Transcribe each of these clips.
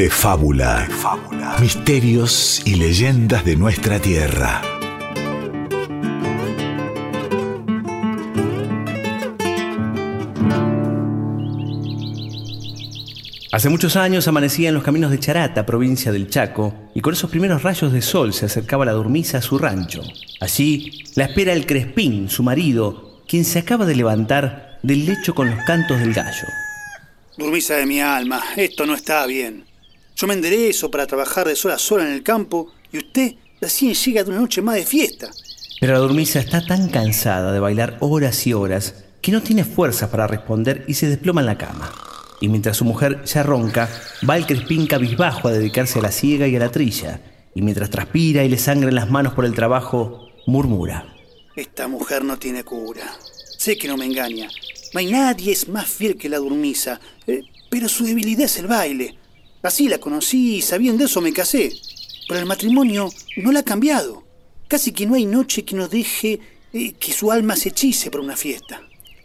de fábula. Misterios y leyendas de nuestra tierra. Hace muchos años amanecía en los caminos de Charata, provincia del Chaco, y con esos primeros rayos de sol se acercaba la durmiza a su rancho. Allí la espera el Crespín, su marido, quien se acaba de levantar del lecho con los cantos del gallo. Durmiza de mi alma, esto no está bien. Yo me enderezo para trabajar de sol a sol en el campo y usted recién llega de una noche más de fiesta. Pero la durmiza está tan cansada de bailar horas y horas que no tiene fuerzas para responder y se desploma en la cama y mientras su mujer ya ronca, va el Crespín cabizbajo a dedicarse a la ciega y a la trilla, y mientras transpira y le sangran las manos por el trabajo, murmura. Esta mujer no tiene cura. Sé que no me engaña. No hay nadie es más fiel que la durmiza, eh, pero su debilidad es el baile. Así la conocí y sabiendo eso me casé. Pero el matrimonio no la ha cambiado. Casi que no hay noche que no deje eh, que su alma se hechice por una fiesta.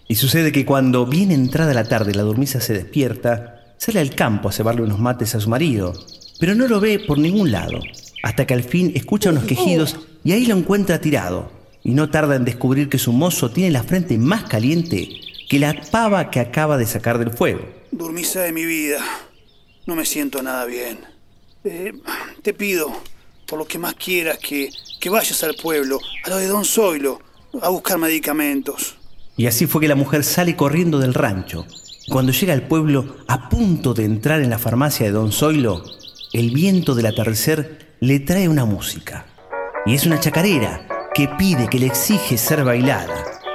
Y sucede que cuando bien entrada la tarde la dormisa se despierta, sale al campo a cebarle unos mates a su marido, pero no lo ve por ningún lado, hasta que al fin escucha unos quejidos y ahí lo encuentra tirado, y no tarda en descubrir que su mozo tiene la frente más caliente que la pava que acaba de sacar del fuego. Dormisa de mi vida, no me siento nada bien. Eh, te pido, por lo que más quieras, que, que vayas al pueblo, a lo de Don Zoilo, a buscar medicamentos. Y así fue que la mujer sale corriendo del rancho. Cuando llega al pueblo, a punto de entrar en la farmacia de Don Zoilo, el viento del atardecer le trae una música. Y es una chacarera que pide, que le exige ser bailada.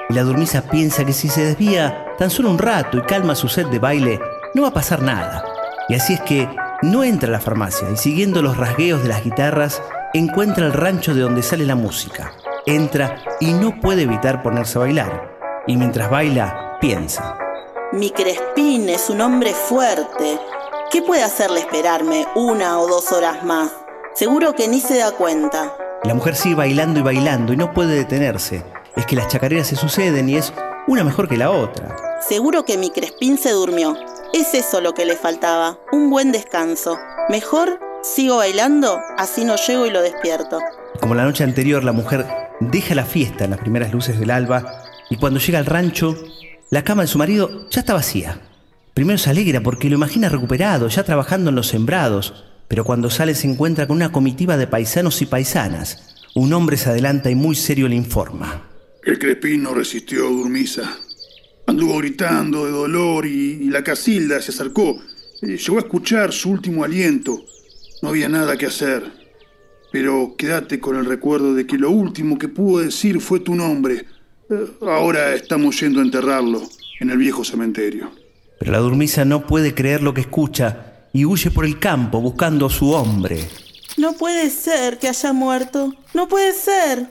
Y la durmiza piensa que si se desvía tan solo un rato y calma su sed de baile, no va a pasar nada. Y así es que no entra a la farmacia y siguiendo los rasgueos de las guitarras, encuentra el rancho de donde sale la música. Entra y no puede evitar ponerse a bailar y mientras baila, piensa. Mi Crespín es un hombre fuerte. ¿Qué puede hacerle esperarme una o dos horas más? Seguro que ni se da cuenta. La mujer sigue bailando y bailando y no puede detenerse. Es que las chacareras se suceden y es una mejor que la otra. Seguro que mi Crespín se durmió. Es eso lo que le faltaba, un buen descanso. Mejor sigo bailando, así no llego y lo despierto. Como la noche anterior, la mujer deja la fiesta en las primeras luces del alba y cuando llega al rancho, la cama de su marido ya está vacía. Primero se alegra porque lo imagina recuperado, ya trabajando en los sembrados, pero cuando sale se encuentra con una comitiva de paisanos y paisanas. Un hombre se adelanta y muy serio le informa. El crepín no resistió, Durmisa. Anduvo gritando de dolor y, la casilda se acercó. Eh, llegó a escuchar su último aliento. No había nada que hacer. Pero quédate con el recuerdo de que lo último que pudo decir fue tu nombre. Ahora estamos yendo a enterrarlo en el viejo cementerio. Pero la durmiza no puede creer lo que escucha y huye por el campo buscando a su hombre. No puede ser que haya muerto. No puede ser.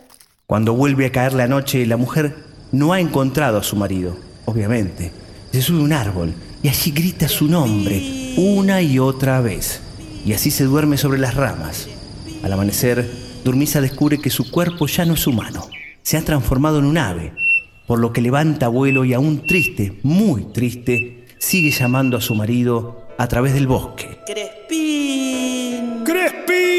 Cuando vuelve a caer la noche, la mujer no ha encontrado a su marido, obviamente. Se sube a un árbol y allí grita su nombre una y otra vez. Y así se duerme sobre las ramas. Al amanecer, Durmiza descubre que su cuerpo ya no es humano se ha transformado en un ave, por lo que levanta vuelo y aún triste, muy triste, sigue llamando a su marido a través del bosque. Crespín. Crespín.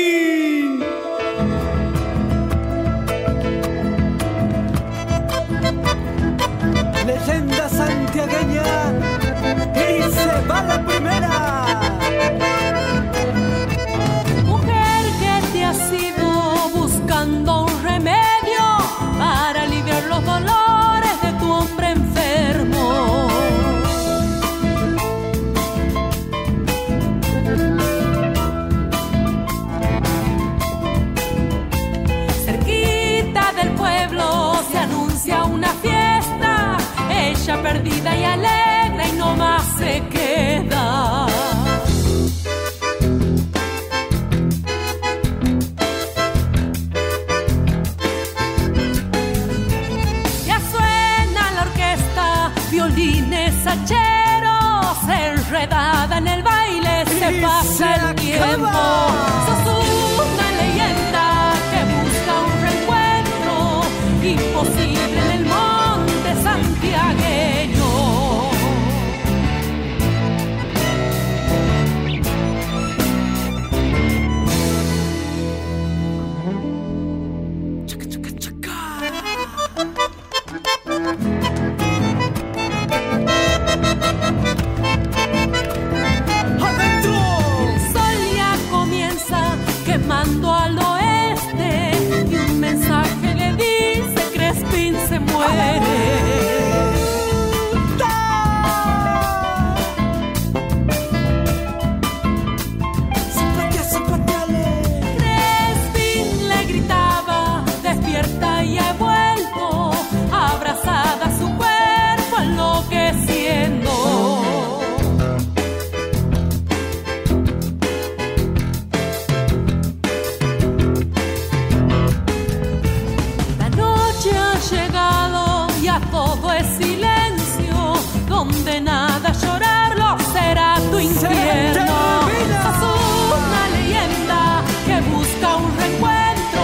silencio, donde nada llorarlo será tu infierno. Sos una leyenda que busca un reencuentro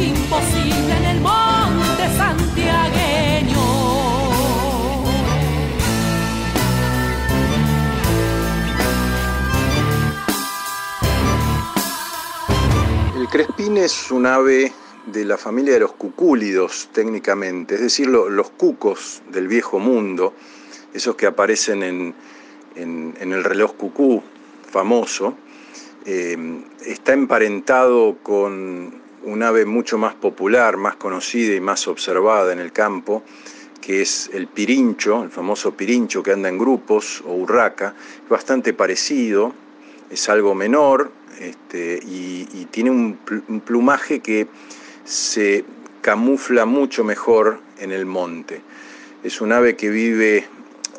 imposible en el monte santiagueño. El crespín es un ave de la familia de los cucúlidos técnicamente, es decir, los cucos del viejo mundo, esos que aparecen en, el reloj cucú famoso, eh, está emparentado con un ave mucho más popular, más conocida y más observada en el campo, que es el pirincho, el famoso pirincho que anda en grupos, o urraca, bastante parecido, es algo menor este, y, tiene un, plumaje que se camufla mucho mejor en el monte. Es un ave que vive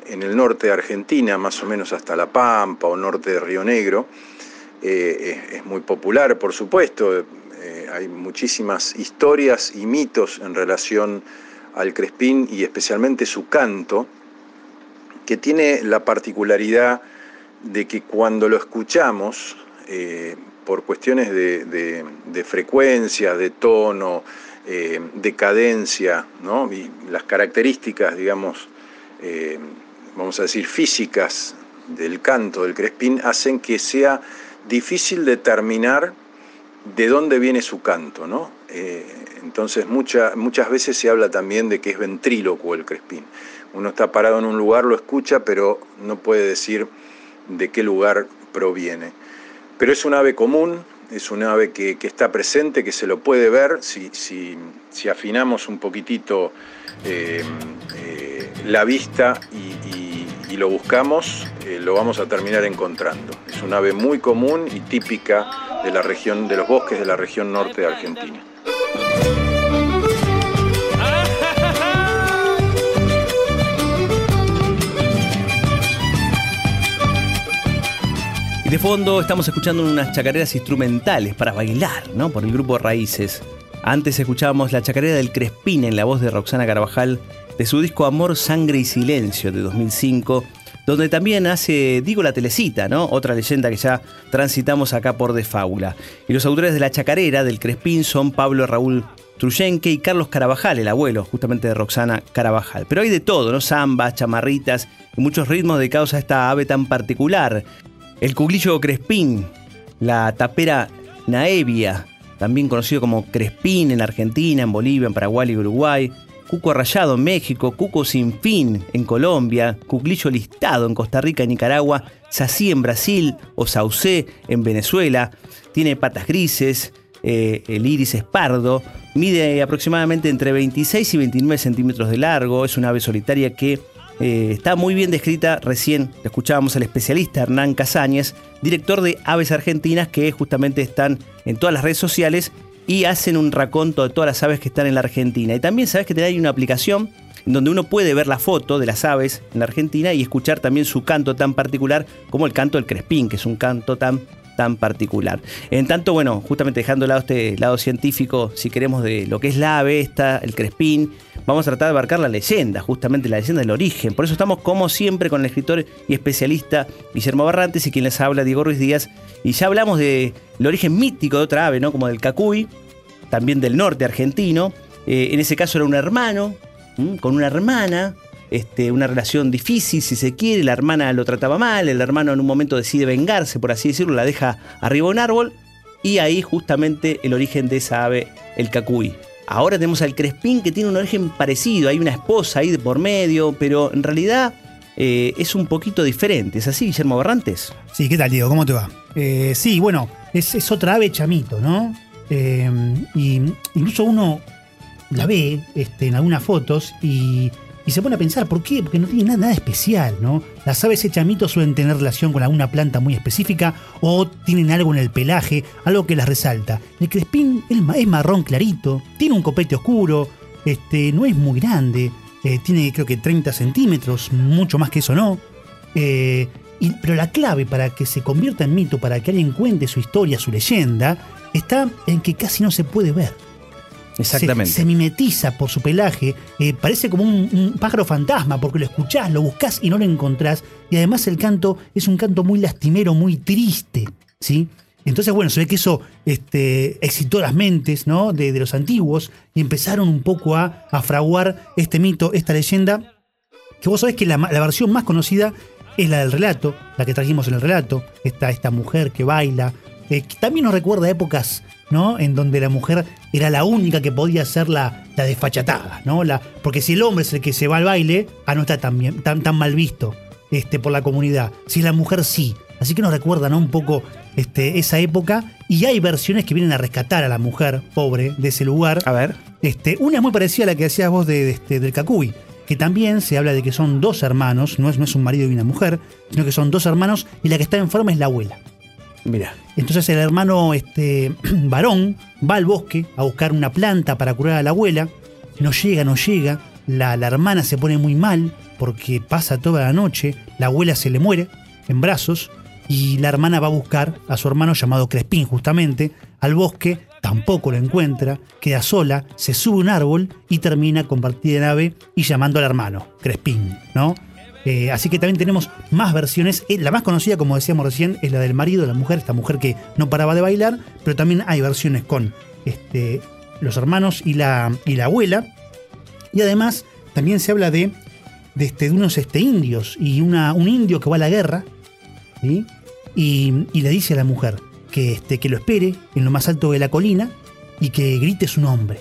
en el norte de Argentina, más o menos hasta La Pampa o norte de Río Negro. Eh, es, muy popular, por supuesto. Eh, hay muchísimas historias y mitos en relación al crespín y especialmente su canto, que tiene la particularidad de que cuando lo escuchamos, eh, por cuestiones de, frecuencia, de tono, eh, de cadencia, y las características, digamos, eh, vamos a decir, físicas del canto del crespín, hacen que sea difícil determinar de dónde viene su canto. ¿no? entonces muchas veces se habla también de que es ventrílocuo el crespín. Uno está parado en un lugar, lo escucha, pero no puede decir de qué lugar proviene. Pero es un ave común, es un ave que, está presente, que se lo puede ver si, afinamos un poquitito eh, eh, la vista y, lo buscamos, eh, lo vamos a terminar encontrando. Es un ave muy común y típica de la región, de los bosques de la región norte de Argentina. De fondo estamos escuchando unas chacareras instrumentales para bailar, ¿no? Por el grupo Raíces. Antes escuchábamos la chacarera del Crespín en la voz de Roxana Carvajal de su disco Amor, Sangre y Silencio de 2005, donde también hace Digo la Telecita, ¿no? Otra leyenda que ya transitamos acá por De Fábula. Y los autores de la chacarera del Crespín son Pablo Raúl Truyenque y Carlos Carabajal, el abuelo justamente de Roxana Carabajal. Pero hay de todo, ¿no? Zambas, chamarritas y muchos ritmos dedicados a esta ave tan particular. El cuglillo crespín, la tapera naevia, también conocido como crespín en Argentina, en Bolivia, en Paraguay y Uruguay, cuco rayado en México, cuco sin fin en Colombia, cuglillo listado en Costa Rica y Nicaragua, sací en Brasil o saucé en Venezuela, tiene patas grises, eh, el iris es pardo, mide aproximadamente entre 26 y 29 centímetros de largo, es una ave solitaria que eh, está muy bien descrita, recién escuchábamos al especialista Hernán Casañez, director de Aves Argentinas, que justamente están en todas las redes sociales y hacen un raconto de todas las aves que están en la Argentina. Y también sabes que hay una aplicación donde uno puede ver la foto de las aves en la Argentina y escuchar también su canto tan particular como el canto del crespín, que es un canto tan tan particular. En tanto, bueno, justamente dejando de lado este lado científico, si queremos, de lo que es la ave esta, el crespín, vamos a tratar de abarcar la leyenda, justamente la leyenda del origen. Por eso estamos, como siempre, con el escritor y especialista Guillermo Barrantes y quien les habla, Diego Ruiz Díaz. Y ya hablamos del origen mítico de otra ave, ¿no? Como del cacuy, también del norte argentino. Eh, en ese caso era un hermano, con una hermana, este, una relación difícil, si se quiere, la hermana lo trataba mal, el hermano en un momento decide vengarse, por así decirlo, la deja arriba de un árbol, y ahí justamente el origen de esa ave, el cacuy. Ahora tenemos al crespín que tiene un origen parecido, hay una esposa ahí de por medio, pero en realidad eh, es un poquito diferente. ¿Es así, Guillermo Barrantes? Sí, ¿qué tal, Diego? ¿Cómo te va? Eh, sí, bueno, es, otra ave chamito, ¿no? Eh, y incluso uno la ve este, en algunas fotos y y se pone a pensar, ¿por qué? Porque no tiene nada, especial, ¿no? Las aves echamitos suelen tener relación con alguna planta muy específica o tienen algo en el pelaje, algo que las resalta. El crespín es marrón clarito, tiene un copete oscuro, este, no es muy grande, eh, tiene creo que 30 centímetros, mucho más que eso no. Eh, pero la clave para que se convierta en mito, para que alguien cuente su historia, su leyenda, está en que casi no se puede ver. Exactamente. Se, mimetiza por su pelaje, eh, parece como un, pájaro fantasma, porque lo escuchás, lo buscás y no lo encontrás. Y además el canto es un canto muy lastimero, muy triste, ¿sí? Entonces, bueno, se ve que eso este, excitó las mentes ¿no? de, los antiguos y empezaron un poco a, fraguar este mito, esta leyenda, que vos sabés que la, versión más conocida es la del relato, la que trajimos en el relato, esta, esta mujer que baila, eh, que también nos recuerda épocas ¿no? En donde la mujer era la única que podía ser la, la desfachatada, ¿no? La, porque si el hombre es el que se va al baile, ah, no está tan, bien, tan, tan mal visto este, por la comunidad. Si es la mujer, sí. Así que nos recuerda ¿no? un poco este, esa época. Y hay versiones que vienen a rescatar a la mujer pobre de ese lugar. A ver. Este, una es muy parecida a la que hacías vos de, de este, del Cacuy, que también se habla de que son dos hermanos, no es, no es un marido y una mujer, sino que son dos hermanos y la que está enferma es la abuela. Mira. Entonces el hermano este, varón va al bosque a buscar una planta para curar a la abuela, no llega, no llega, la, hermana se pone muy mal porque pasa toda la noche, la abuela se le muere en brazos y la hermana va a buscar a su hermano llamado Crespín justamente al bosque, tampoco lo encuentra, queda sola, se sube a un árbol y termina convertida en ave y llamando al hermano, Crespín, ¿no? Eh, así que también tenemos más versiones. Eh, La más conocida, como decíamos recién, es la del marido la mujer, esta mujer que no paraba de bailar, pero también hay versiones con este, los hermanos y la, abuela. Y además también se habla de, de, este, unos este, indios y una, un indio que va a la guerra y le dice a la mujer que, este, que lo espere en lo más alto de la colina y que grite su nombre,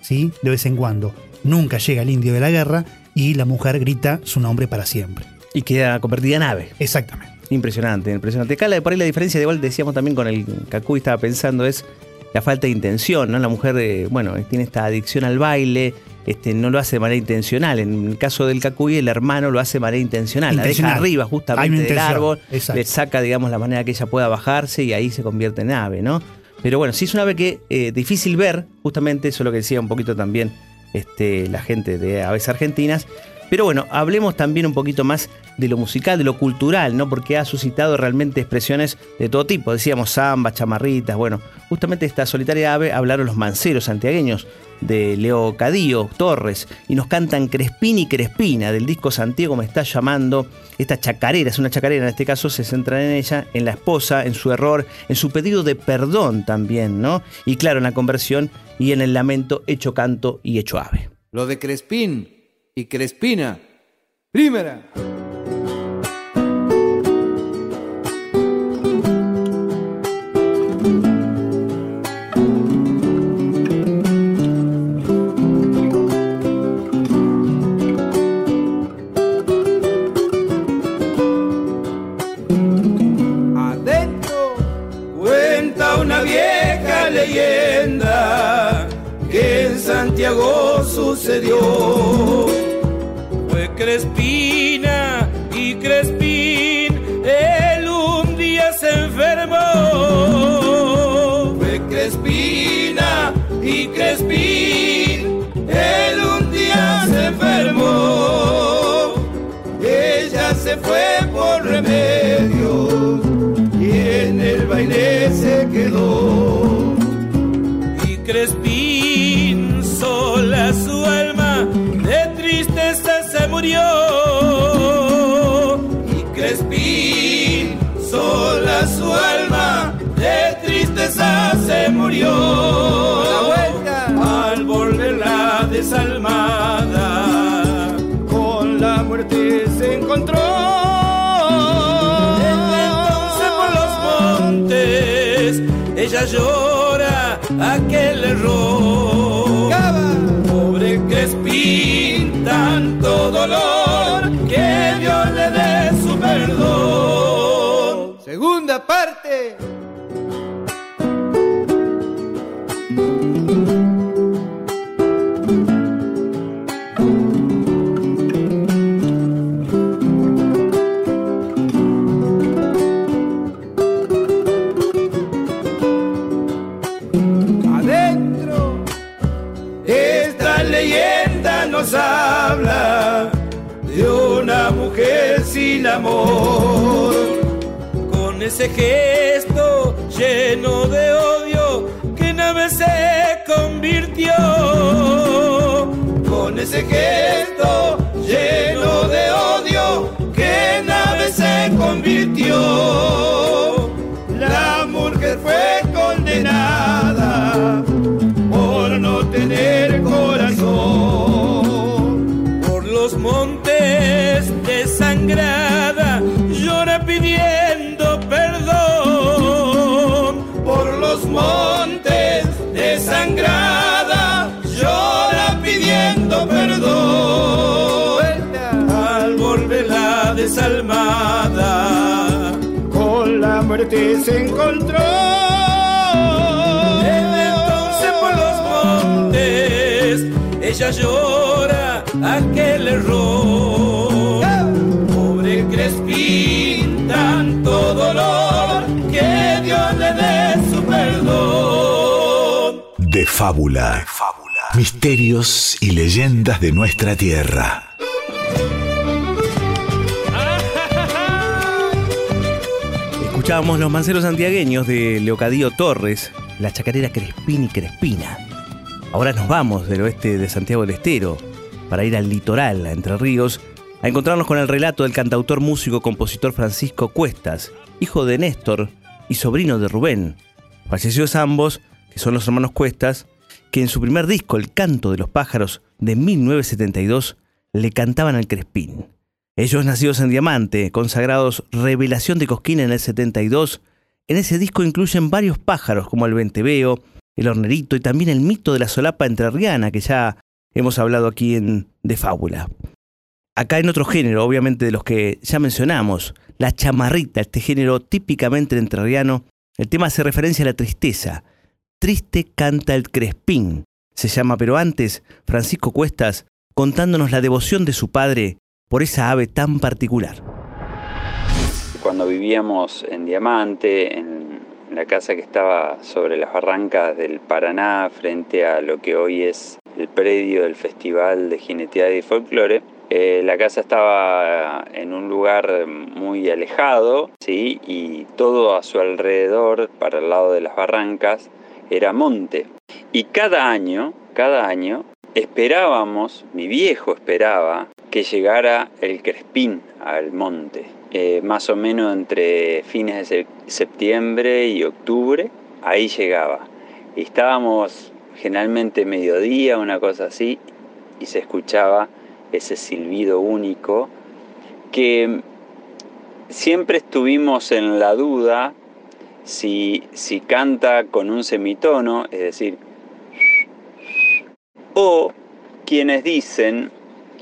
¿sí? de vez en cuando. Nunca llega el indio de la guerra y la mujer grita su nombre para siempre. Y queda convertida en ave. Exactamente. Impresionante, impresionante. Acá la- por ahí la diferencia, igual decíamos también con el Cacuy, estaba pensando, es la falta de intención, ¿no? La mujer, eh, bueno, tiene esta adicción al baile, este, no lo hace de manera intencional. En el caso del Cacuy, el hermano lo hace de manera intencional. La deja arriba justamente del árbol, exacto. le saca, digamos, la manera que ella pueda bajarse y ahí se convierte en ave, ¿no? Pero bueno, sí es una ave que eh, difícil ver, justamente eso es lo que decía un poquito también este, la gente de aves argentinas. Pero bueno, hablemos también un poquito más de lo musical, de lo cultural, ¿no? Porque ha suscitado realmente expresiones de todo tipo. Decíamos zambas, chamarritas, bueno, justamente esta solitaria ave hablaron los manceros santiagueños de Leo Cadío Torres y nos cantan Crespín y Crespina del disco Santiago me está llamando. Esta chacarera, es una chacarera en este caso, se centra en ella, en la esposa, en su error, en su pedido de perdón también, ¿no? Y claro, en la conversión y en el lamento hecho canto y hecho ave. Lo de Crespín y Crespina. Primera. Su alma, de tristeza se murió. Y Crespín, sola su alma, de tristeza se murió. Al volver la desalmada, con la muerte se encontró. Entonces por los montes ella llora aquel error. Con ese gesto lleno de odio que en ave se convirtió, con ese gesto lleno de odio que en ave se convirtió. La mujer fue condenada muerte se encontró. Desde entonces por los montes, ella llora aquel error. Pobre Crespín, tanto dolor, que Dios le dé su perdón. De fábula. Misterios y leyendas de nuestra tierra. Escuchábamos los manceros santiagueños de Leocadío Torres, la chacarera Crespín y Crespina. Ahora nos vamos del oeste de Santiago del Estero para ir al litoral, a Entre Ríos, a encontrarnos con el relato del cantautor músico compositor Francisco Cuestas, hijo de Néstor y sobrino de Rubén. Fallecidos ambos, que son los hermanos Cuestas, que en su primer disco, El canto de los pájaros, de 1972, le cantaban al Crespín. Ellos nacidos en Diamante, consagrados Revelación de Cosquín en el 72, en ese disco incluyen varios pájaros como el venteveo, el hornerito y también el mito de la solapa entrerriana que ya hemos hablado aquí en De Fábula. Acá en otro género, obviamente de los que ya mencionamos, la chamarrita, este género típicamente entrerriano, el tema hace referencia a la tristeza. Triste canta el Crespín, se llama, pero antes, Francisco Cuestas contándonos la devoción de su padre por esa ave tan particular. Cuando vivíamos en Diamante, en la casa que estaba sobre las barrancas del Paraná, frente a lo que hoy es el predio del Festival de Jineteada y Folclore, eh, la casa estaba en un lugar muy alejado, ¿sí? y todo a su alrededor, para el lado de las barrancas, era monte. Y cada año, cada año, esperábamos, mi viejo esperaba, que llegara el Crespín al monte. Eh, más o menos entre fines de septiembre y octubre, ahí llegaba. Y estábamos generalmente mediodía, una cosa así, y se escuchaba ese silbido único que siempre estuvimos en la duda si, si canta con un semitono, es decir, o quienes dicen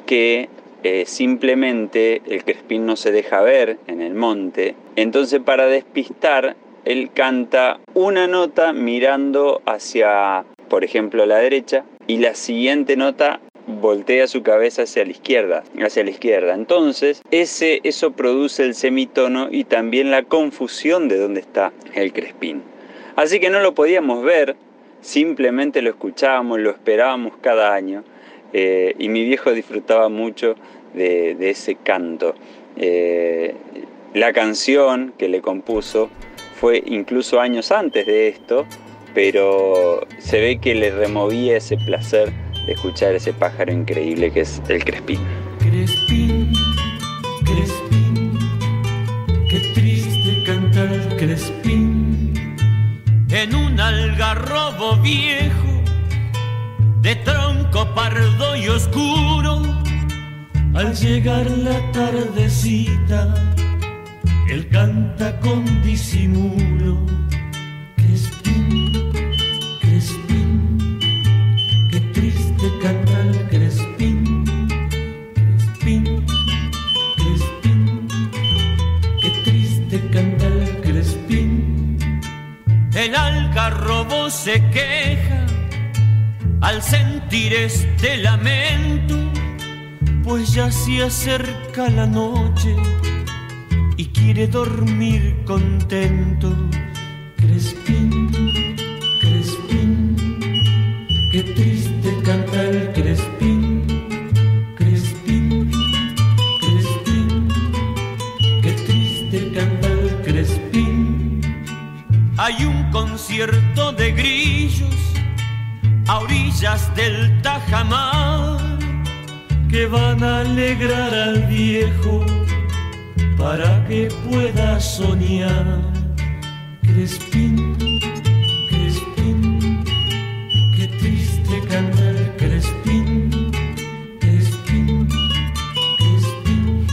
que eh, simplemente el crespín no se deja ver en el monte, entonces para despistar él canta una nota mirando hacia, por ejemplo, la derecha y la siguiente nota voltea su cabeza hacia la izquierda, hacia la izquierda. Entonces, ese, eso produce el semitono y también la confusión de dónde está el crespín. Así que no lo podíamos ver, simplemente lo escuchábamos, lo esperábamos cada año eh, y mi viejo disfrutaba mucho de, ese canto. Eh, la canción que le compuso fue incluso años antes de esto, pero se ve que le removía ese placer de escuchar ese pájaro increíble que es el crespín. Crespín, Crespín, qué triste canta el Crespín en un algarrobo viejo Al llegar la tardecita, él canta con disimulo. Crespín, Crespín, qué triste canta el Crespín. Crespín, Crespín, qué triste canta el Crespín. El algarrobo se queja al sentir este lamento, pues ya se acerca la noche y quiere dormir contento. Crespín, Crespín, qué triste canta el Crespín. Crespín, Crespín, qué triste canta el Crespín. Hay un concierto de grillos a orillas del Tajamar que van a alegrar al viejo para que pueda soñar. Crespín, Crespín, qué triste canta el Crespín. Crespín, Crespín,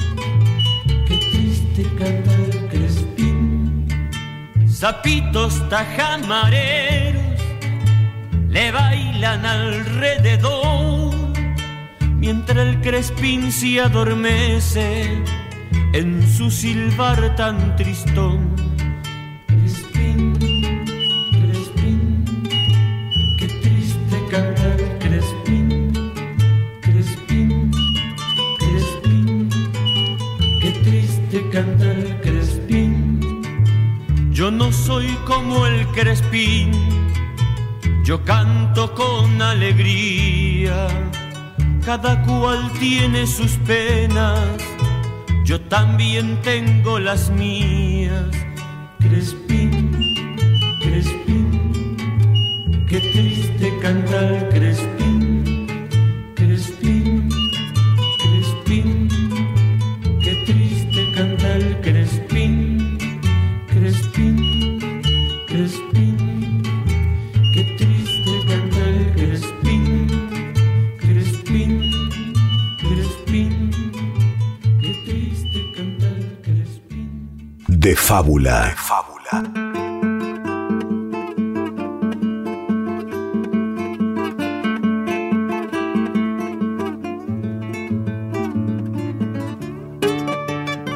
qué triste canta el Crespín. Zapitos tajamareros le bailan alrededor, mientras el crespín se adormece en su silbar tan tristón. Crespín, crespín, qué triste cantar, crespín, crespín, crespín, qué triste cantar, crespín. Yo no soy como el crespín, yo canto con alegría, cada cual tiene sus penas yo también tengo las mías. De fábula. De fábula.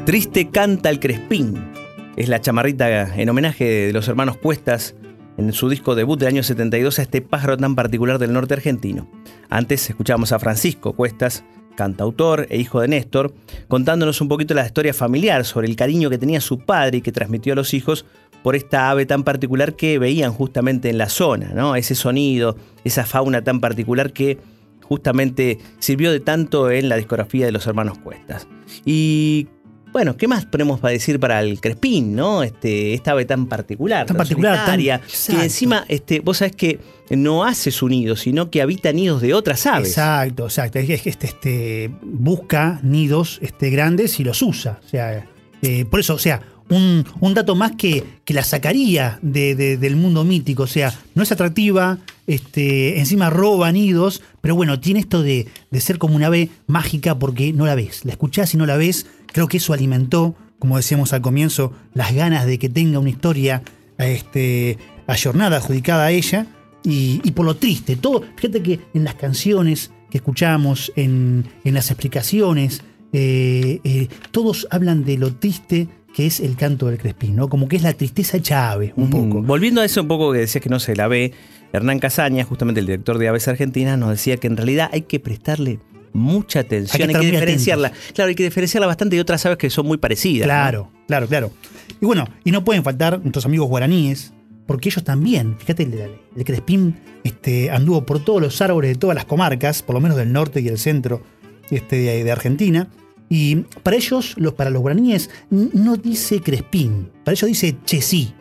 Triste canta el Crespín. Es la chamarrita en homenaje de los hermanos Cuestas en su disco debut del año 72 a este pájaro tan particular del norte argentino. Antes escuchábamos a Francisco Cuestas, cantautor e hijo de Néstor, contándonos un poquito la historia familiar sobre el cariño que tenía su padre y que transmitió a los hijos por esta ave tan particular que veían justamente en la zona, ¿no? Ese sonido, esa fauna tan particular que justamente sirvió de tanto en la discografía de los hermanos Cuestas. Y bueno, ¿qué más podemos decir para el Crespín, no? Este, esta ave tan particular, Tan particular, tan- que encima, este, vos sabés que no hace su nido, sino que habita nidos de otras aves. Exacto, exacto. Es que este, este, busca nidos este, grandes y los usa. O sea, eh, por eso, o sea, un, dato más que, que la sacaría de- de- del mundo mítico. O sea, no es atractiva, este, encima roba nidos, pero bueno, tiene esto de, de ser como una ave mágica porque no la ves. La escuchás y no la ves. Creo que eso alimentó, como decíamos al comienzo, las ganas de que tenga una historia este, ayornada, adjudicada a ella. Y, y por lo triste, todo, fíjate que en las canciones que escuchamos, en, en las explicaciones, eh, eh, todos hablan de lo triste que es el canto del Crespín, ¿no? Como que es la tristeza ave, un poco. Volviendo a eso un poco que decías que no se la ve, Hernán Casaña, justamente el director de Aves Argentinas, nos decía que en realidad hay que prestarle mucha atención, hay que, estar muy diferenciarla. Claro, hay que diferenciarla bastante de otras aves que son muy parecidas. ¿no? Claro, claro, claro. Y bueno, y no pueden faltar nuestros amigos guaraníes, porque ellos también, fíjate, el, el Crespín este, anduvo por todos los árboles de todas las comarcas, por lo menos del norte y el centro este, de, de Argentina. Y para ellos, los, para los guaraníes, no dice Crespín, para ellos dice Chesí.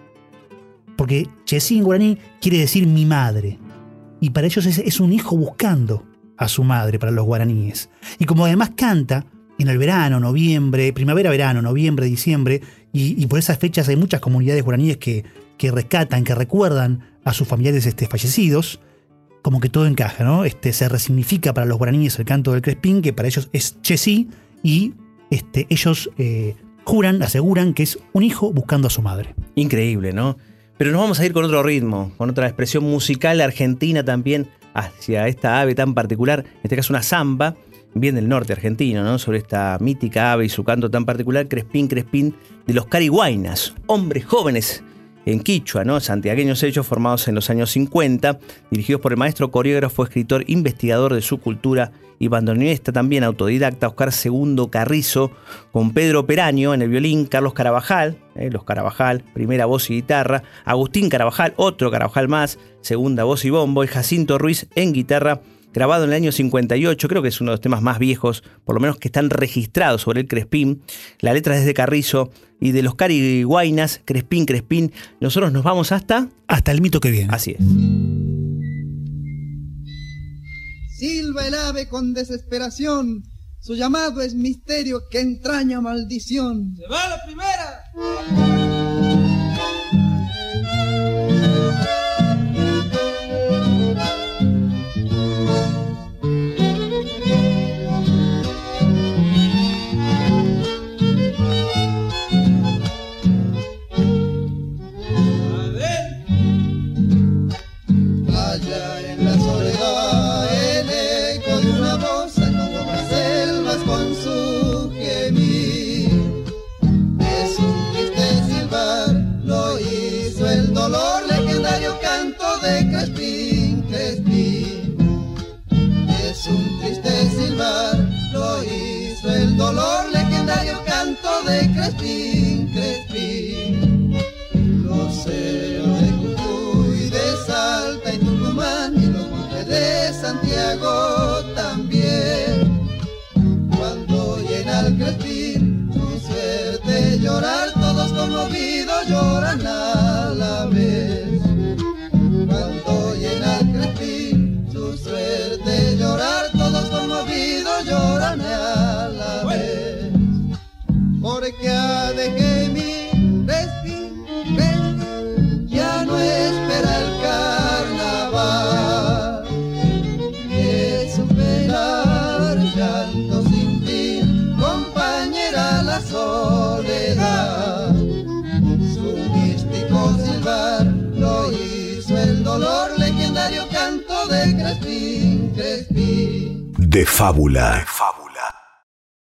Porque Chesí en guaraní quiere decir mi madre. Y para ellos es, un hijo buscando a su madre, para los guaraníes. Y como además canta en el verano, noviembre, primavera, verano, noviembre, diciembre, y, y por esas fechas hay muchas comunidades guaraníes que, que rescatan, que recuerdan a sus familiares este, fallecidos, como que todo encaja, ¿no? Este, se resignifica para los guaraníes el canto del Crespín, que para ellos es Chesí, y este, ellos eh, juran, aseguran que es un hijo buscando a su madre. Increíble, ¿no? Pero nos vamos a ir con otro ritmo, con otra expresión musical argentina también hacia esta ave tan particular, en este caso una samba, bien del norte argentino, ¿no? Sobre esta mítica ave y su canto tan particular, Crespín, Crespín, de los Cariguainas, hombres jóvenes en Quichua, ¿no? Santiagueños hechos formados en los años 50, dirigidos por el maestro coreógrafo, escritor, investigador de su cultura y bandoneonista también autodidacta Oscar Segundo Carrizo, con Pedro Peraño en el violín, Carlos Carabajal, eh, los Carabajal, primera voz y guitarra, Agustín Carabajal, otro Carabajal más, segunda voz y bombo, y Jacinto Ruiz en guitarra, grabado en el año 58, creo que es uno de los temas más viejos, por lo menos que están registrados sobre el Crespín. La letra es de Carrizo y de los Cariguainas, Crespín, Crespín. Nosotros nos vamos hasta... Hasta el mito que viene. Así es. Silba el ave con desesperación. Su llamado es misterio que entraña maldición. ¡Se va la primera! De fábula.